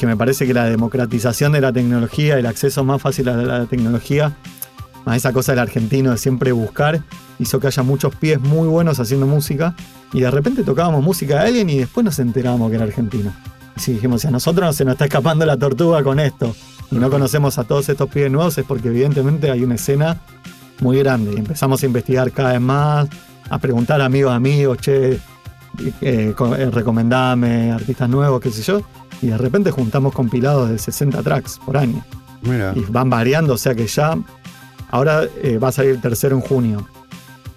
que me parece que la democratización de la tecnología, el acceso más fácil a la tecnología, a esa cosa del argentino de siempre buscar, hizo que haya muchos pies muy buenos haciendo música y de repente tocábamos música de alguien y después nos enterábamos que era argentino. Así dijimos, si a nosotros se nos está escapando la tortuga con esto y no conocemos a todos estos pies nuevos es porque evidentemente hay una escena muy grande y empezamos a investigar cada vez más, a preguntar a amigos, amigos, che, eh, eh, artistas nuevos, qué sé yo, y de repente juntamos compilados de 60 tracks por año Mira. y van variando, o sea que ya ahora eh, va a salir el tercero en junio.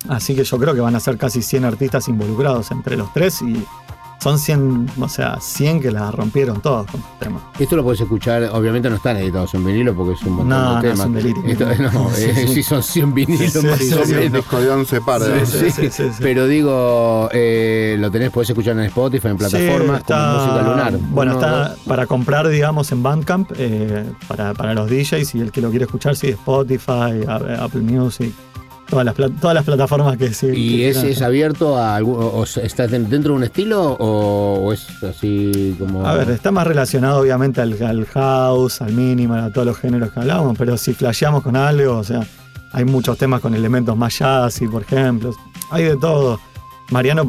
Así que yo creo que van a ser casi 100 artistas involucrados entre los tres y son 100, o sea, 100 que la rompieron todos con sus temas. Esto lo puedes escuchar, obviamente no están editados en vinilo porque es un montón No, de no, temas. es un delirio. Esto- no, Sí, eh, sí. sí son 100 vinilos Sí, más sí, o sí, Un menos. disco de 11 pares. Sí, Sí, sí, sí, sí. Pero digo, eh, lo tenés, podés escuchar en Spotify, en plataformas Sí, está- como música lunar. Bueno, Uno, está dos. para comprar, digamos, en Bandcamp, eh, para, para los DJs y el que lo quiere escuchar, sí, Spotify, Apple Music, todas las, todas las plataformas que sí. ¿Y que es, es abierto a algún, o, o estás den- dentro de un estilo o, o es así como. A ver, está más relacionado obviamente al, al house, al minimal, a todos los géneros que hablábamos, pero si flasheamos con algo, o sea, hay muchos temas con elementos más jazzy, por ejemplo, hay de todo. Mariano,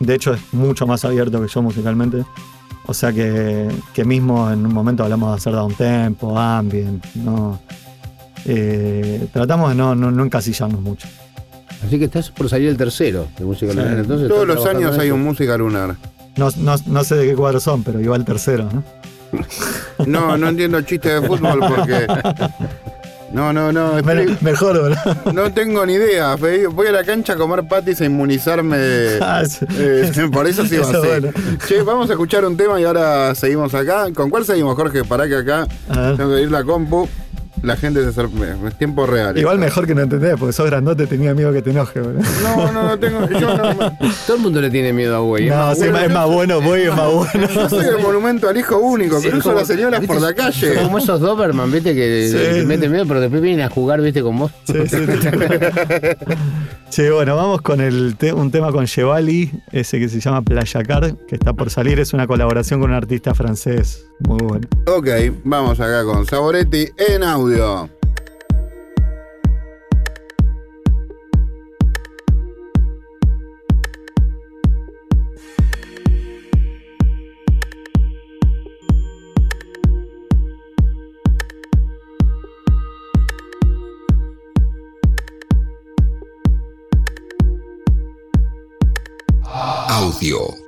de hecho, es mucho más abierto que yo musicalmente, o sea que, que mismo en un momento hablamos de hacer downtempo, ambient, no... eh, tratamos de no, no, no encasillarnos mucho. Así que estás por salir el tercero de música Sí. lunar. Entonces, Todos ¿estás los años hay un música lunar. No, no, no sé de qué cuadros son, pero igual tercero, ¿no? No, no entiendo chistes de fútbol porque. No, no, no. Mejor, ¿verdad? No tengo ni idea. Voy a la cancha a comer patis e inmunizarme. de- Ah, eh, por eso sí va Eso a ser. bueno. Che, vamos a escuchar un tema y ahora seguimos acá. ¿Con cuál seguimos, Jorge? Pará que acá tengo que ir la compu. La gente se sorprende. Es tiempo real. Igual mejor que no entendés, porque sos grandote, tenía miedo que te enoje, boludo. No, no, no tengo. Yo no. Todo el mundo le tiene miedo a güey. No, es más- es más bueno, voy, es más bueno. Yo soy el monumento al hijo único. Sí, Cruzo como- las señoras por la calle. Son como esos Doberman, viste, que Sí, te sí. meten miedo, pero después vienen a jugar, viste, con vos. Sí, sí. Che, bueno, vamos con el te- un tema con Chevali, ese que se llama Playa Car, que está por salir, es una colaboración con un artista francés muy bueno. Ok, vamos acá con Saboretti en audio. Audio.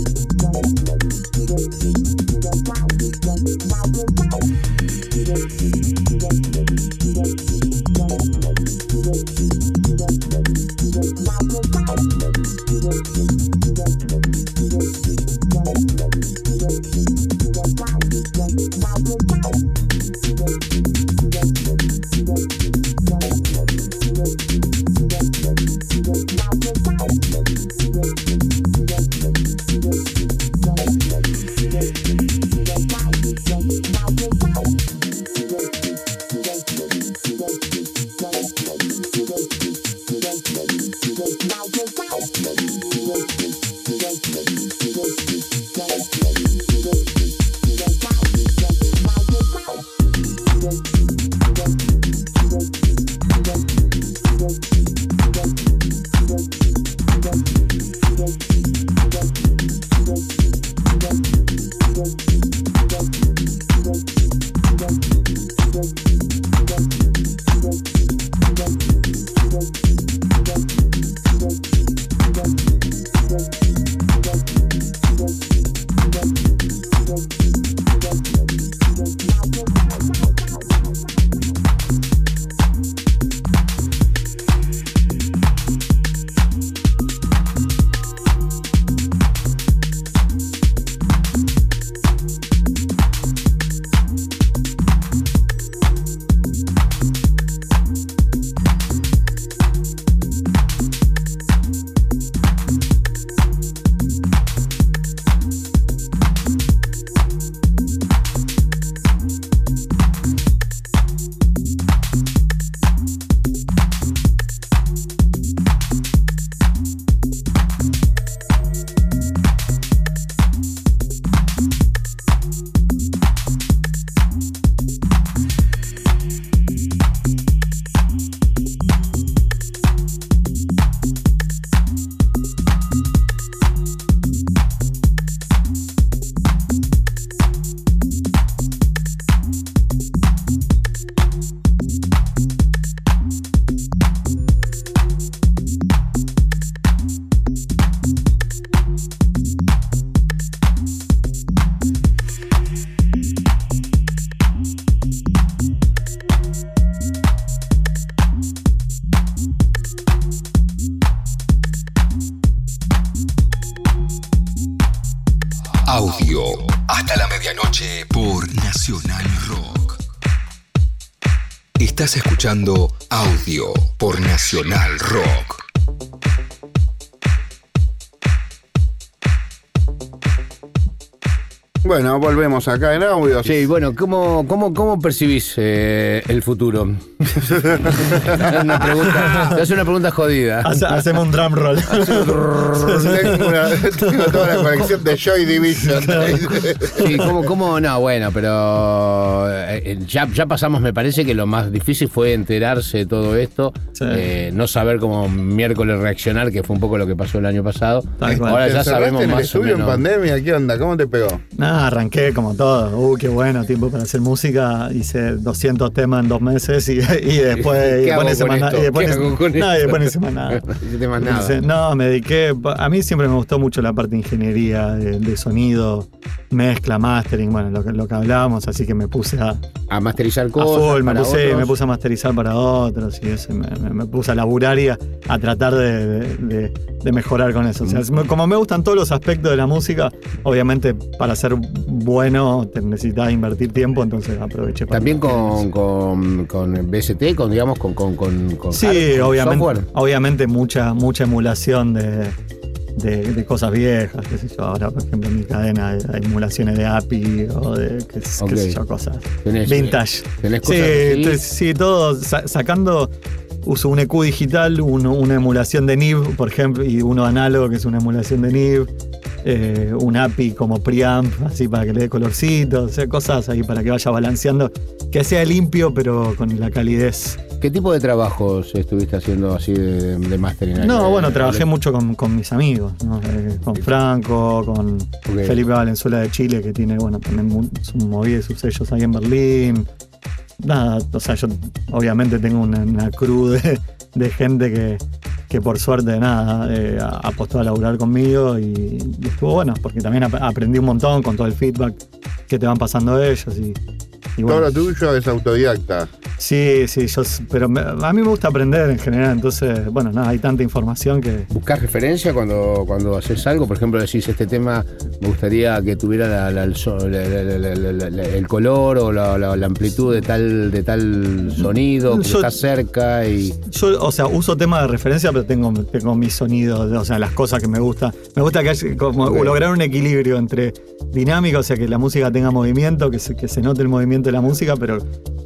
Escuchando Volvemos acá en audio. Sí, bueno, ¿cómo, cómo, cómo percibís eh, el futuro? una pregunta, te hace una pregunta jodida. Hace- hacemos un drum roll. tengo, una- tengo toda la colección de Joy Division. Sí, ¿cómo, cómo? No, bueno, pero eh, ya, ya pasamos, me parece que lo más difícil fue enterarse de todo esto, Sí. eh, no saber cómo miércoles reaccionar, que fue un poco lo que pasó el año pasado. Tal cual. Ahora ¿Te ya encerraste sabemos en el más o estudio en menos. pandemia? ¿Qué onda? ¿Cómo te pegó? Nada, arranqué como todo. Uh, qué bueno, tiempo para hacer música. Hice 200 temas en dos meses y, y después. y ¿Qué hago después semana- y después ¿Qué ni- hago con no, y después nada. No hiciste más nada. Dice, No, me dediqué. A mí siempre me gustó mucho la parte de ingeniería, de, de sonido, mezcla, mastering, bueno, lo que, lo que hablábamos, así que me puse a, A masterizar a cosas. full, me puse, otros. me puse a masterizar para otros y eso, me, me- me puse a laburar y a, a tratar de, de- mejorar con eso. O sea, es- como me gustan todos los aspectos de la música, obviamente para ser bueno te necesitas invertir tiempo, entonces aproveché para. También con, con, con BST, con, digamos, con, con, con, Sí, obviamente, software. obviamente mucha, mucha emulación de, de- de cosas viejas, qué sé yo. Ahora, por ejemplo, en mi cadena hay, hay emulaciones de API o de qué, sé- qué sé Ok. yo, cosas. Tenés, Vintage. Tenés Sí, cosas entonces, sí, todo sa- sacando. Uso un EQ digital, uno- una emulación de NIV, por ejemplo, y uno análogo, que es una emulación de NIV, eh, un API como preamp, así para que le dé colorcito, o sea, cosas ahí para que vaya balanceando, que sea limpio, pero con la calidez. ¿Qué tipo de trabajos estuviste haciendo así de, de mastering? No, bueno, trabajé mucho con, con mis amigos, ¿no? Eh, con Franco, con. Felipe Valenzuela de Chile, que tiene, bueno, también su movida y sus sellos ahí en Berlín. Nada, o sea, yo obviamente tengo una, una de, gente que, que por suerte, nada, eh, apostó a laburar conmigo y, estuvo bueno, porque también ap- aprendí un montón con todo el feedback que te van pasando ellos y, y Todo bueno. lo tuyo es autodidacta. Sí, sí, yo, pero me- a mí me gusta aprender en general, entonces, bueno, nada, hay tanta información que... ¿Buscás referencia cuando, cuando haces algo? Por ejemplo, decís, este tema me gustaría que tuviera la- la- el, so- la- la- la- la- la- la- el color o la, la- la amplitud de tal, de tal sonido, que Yo- está cerca y... Yo, o sea, uso temas de referencia, pero tengo, tengo mis sonidos, o sea, las cosas que me gusta. Me gusta que haya, como Ok. lograr un equilibrio entre dinámica, o sea, que la música tenga movimiento, que se, que se note el movimiento de la música, pero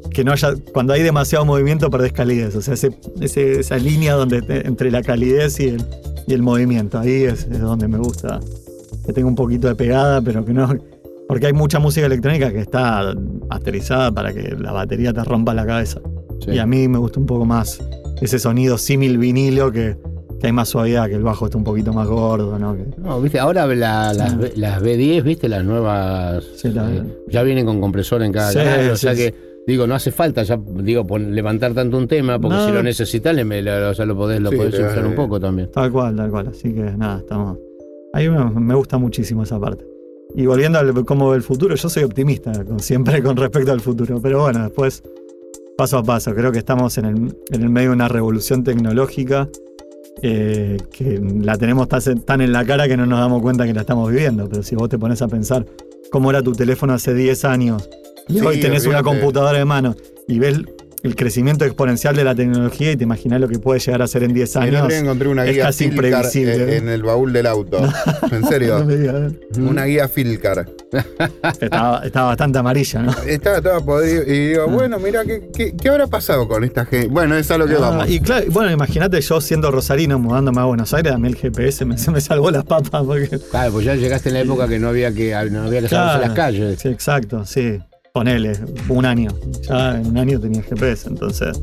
que no haya, cuando hay demasiado movimiento perdés calidez. O sea, ese, ese- esa línea donde entre la calidez y el, y el movimiento, ahí es, es donde me gusta que tenga un poquito de pegada, pero que no. Porque hay mucha música electrónica que está masterizada para que la batería te rompa la cabeza. Sí. Y a mí me gusta un poco más ese sonido símil vinilo que, que hay más suavidad, que el bajo está un poquito más gordo, ¿no? Que- No, viste, ahora la- las, B- las B10, viste, las nuevas. Sí, la- eh, ya vienen con compresor en cada Sí, canal. O sea sí. que, digo, no hace falta ya, digo, pon- levantar tanto un tema, porque No. si lo necesitas, le, lo, o sea, lo podés, lo Sí, podés te usar un poco también. Tal cual, tal cual. Así que nada, estamos. Ahí me, me gusta muchísimo esa parte. Y volviendo a cómo ve el futuro, yo soy optimista con, siempre con respecto al futuro. Pero bueno, después, paso a paso, creo que estamos en el, en el medio de una revolución tecnológica eh, que la tenemos tan, en la cara que no nos damos cuenta que la estamos viviendo. Pero si vos te pones a pensar cómo era tu teléfono hace 10 años y Sí, hoy tenés una computadora de mano y ves el crecimiento exponencial de la tecnología y te imaginás lo que puede llegar a ser en 10 El años. encontré una es guía casi Filcar imprevisible, en, ¿eh? en el baúl del auto. En No serio. digas, Una guía Filcar. estaba, estaba bastante amarilla, ¿no? Estaba toda podrida y digo, bueno, mira, ¿qué, qué, qué habrá pasado con esta gente? Bueno, es a lo que Ah, vamos. y claro, bueno, imagínate yo siendo rosarino mudándome a Buenos Aires, a mí el GPS me, se me salvó las papas porque. Claro, pues ya llegaste en la época que no había que, no había que salirse a las calles. Sí, exacto, sí. Ponele, un año. Ya en un año tenía GPS, entonces.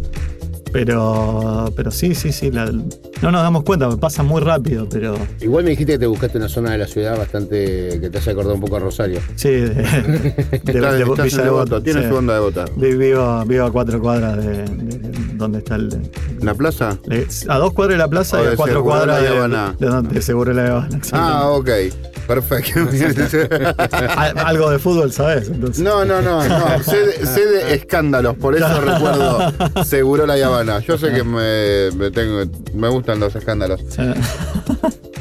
Pero, pero sí, sí, sí. la- no nos damos cuenta, pasa muy rápido, pero Igual me dijiste que te buscaste una zona de la ciudad bastante que te hace acordar un poco a Rosario. sí, de, de, de- de Villa Devoto, Devoto, tiene sí. su onda de bota. Vi- Vivo, vivo a cuatro cuadras de, de donde está el. ¿La plaza? le- a dos cuadras de la plaza O y de a cuatro cuadras de, de donde seguro la Habana. Ah, ok. Perfecto. Al- Algo de fútbol, ¿sabes? Entonces, No, no, no, no. Sé de, sé de escándalos, por eso recuerdo Seguro la Habana. Yo sé que me, me tengo, me gustan los escándalos. sea,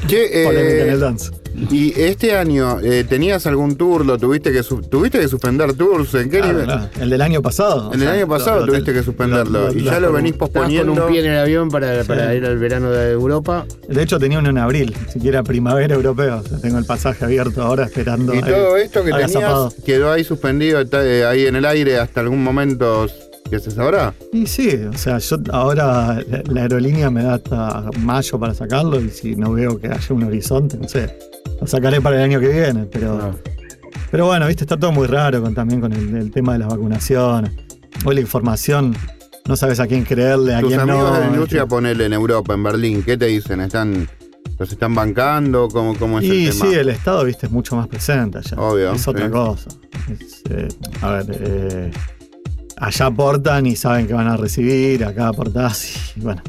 Che, polémica en eh, el dance. Y este año, eh, ¿tenías algún tour? ¿Lo tuviste que, tuviste que suspender tours? ¿En qué Claro, nivel? El del año pasado. En el sea, año pasado lo- lo- tuviste que suspenderlo. y ya lo venís posponiendo. con un pie en el avión para, para ir al verano de Europa. De hecho, tenía uno en abril, siquiera primavera europea. O sea, tengo el pasaje abierto ahora esperando. Y a- todo esto que tenías agazapado. quedó ahí suspendido, eh, ahí en el aire hasta algún momento que se sabrá. Y sí, o sea, yo ahora la, la aerolínea me da hasta mayo para sacarlo y si no veo que haya un horizonte, no sé, lo sacaré para el año que viene. Pero, pero bueno, viste, está todo muy raro con, también con el, el tema de las vacunaciones. Hoy la información, no sabes a quién creerle, a Tus quién amigos no. de la industria, ¿viste? ponele en Europa, en Berlín, ¿qué te dicen? ¿Están, ¿Los están bancando? ¿Cómo, cómo es Y el tema? sí, el Estado, viste, es mucho más presente allá. Obvio, Es otra sí. cosa. Es, eh, a ver, eh, allá aportan y saben que van a recibir, acá aportás y bueno.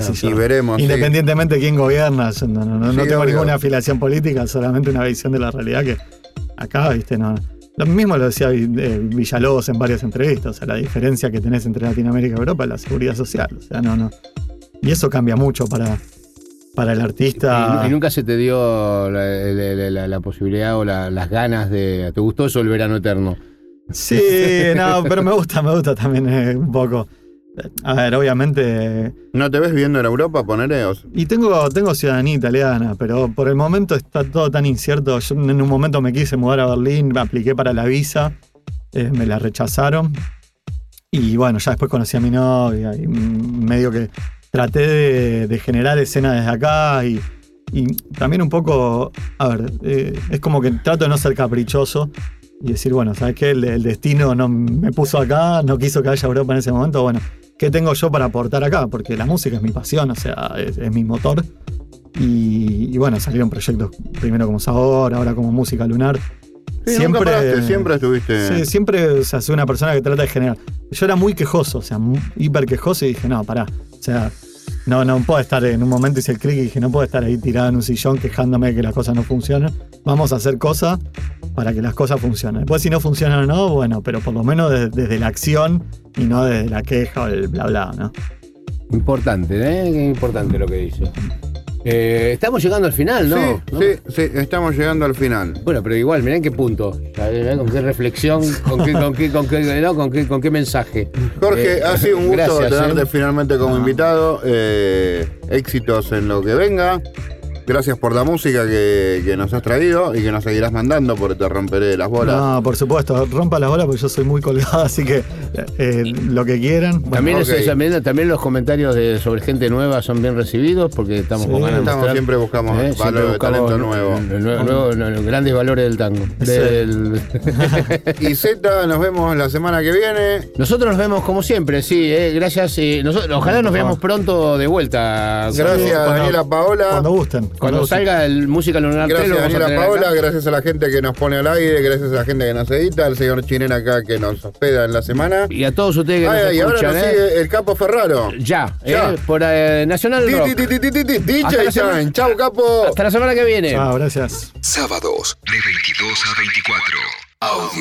Sé y veremos. sí. Independientemente de quién gobierna, yo no, no- no- no Sí, tengo obvio. ninguna afiliación política, solamente una visión de la realidad que acá, viste, no. Lo mismo lo decía eh, Villalobos en varias entrevistas, o sea, la diferencia que tenés entre Latinoamérica y Europa es la seguridad social, o sea, no, no. Y eso cambia mucho para, para el artista. Y, y nunca se te dio la, la- la- la posibilidad o la- las ganas de. ¿Te gustó eso el verano eterno? Sí, no, pero me gusta, me gusta también eh, un poco. A ver, obviamente. ¿No te ves viendo en Europa, ponele? O- Y tengo, tengo ciudadanía italiana, pero por el momento está todo tan incierto. Yo en un momento me quise mudar a Berlín, me apliqué para la visa, eh, me la rechazaron. Y bueno, ya después conocí a mi novia y medio que traté de, de generar escena desde acá y, y también un poco, a ver, eh, es como que trato de no ser caprichoso y decir, bueno, ¿sabes qué? El, el destino no me puso acá, no quiso que haya Europa en ese momento, bueno, ¿qué tengo yo para aportar acá? Porque la música es mi pasión, o sea, es, es mi motor. Y, y bueno, salieron proyectos primero como Sabor, ahora como Música Lunar. Sí, nunca paraste, siempre estuviste. Sí, siempre o sea, soy una persona que trata de generar. Yo era muy quejoso, o sea, hiper quejoso y dije, no, pará. O sea, no, no puedo estar en un momento hice el clic y dije, no puedo estar ahí tirado en un sillón quejándome de que las cosas no funcionan. Vamos a hacer cosas para que las cosas funcionen. Después si no funcionan o no, bueno, pero por lo menos de- desde la acción y no desde la queja o el bla bla, ¿no? Importante, ¿eh? Importante lo que dice. Eh, estamos llegando al final, ¿no? Sí, ¿No? sí, sí, estamos llegando al final. Bueno, pero igual, mirá en qué punto, ¿sabés? con qué reflexión, con qué, con qué, con qué, no, con qué, con qué mensaje. Jorge, Eh, ha sido un gusto gracias, tenerte ¿eh? finalmente como invitado. Eh, éxitos en lo que venga. Gracias por la música que, que nos has traído y que nos seguirás mandando porque te romperé las bolas. No, por supuesto, rompa las bolas porque yo soy muy colgado, así que eh, lo que quieran. Bueno, También, los comentarios de- sobre gente nueva son bien recibidos porque estamos Sí, con ganas de estamos- mostrar- siempre buscamos ¿eh? valor de talento nuevo. nuevo- grandes valores del tango. Del- Y Z, nos vemos la semana que viene. Nosotros nos vemos como siempre, sí, eh, gracias. eh, nosotros, ojalá nos veamos pronto de vuelta. Gracias, cuando- Daniela Paola. Cuando gusten. Cuando salga el Música Lunar 3, Gracias, a Daniela Paola. acá. Gracias a la gente que nos pone al aire. Gracias a la gente que nos edita. Al señor Chinén acá que nos hospeda en la semana. Y a todos ustedes que Ay, nos y ahora escuchan, nos eh, sigue el Capo Ferraro. ya, Ya. eh, por eh, Nacional Rock. DJ Time. Chau, Capo. Hasta la semana que viene. Chao, gracias. Sábados de 22 a 24. Audio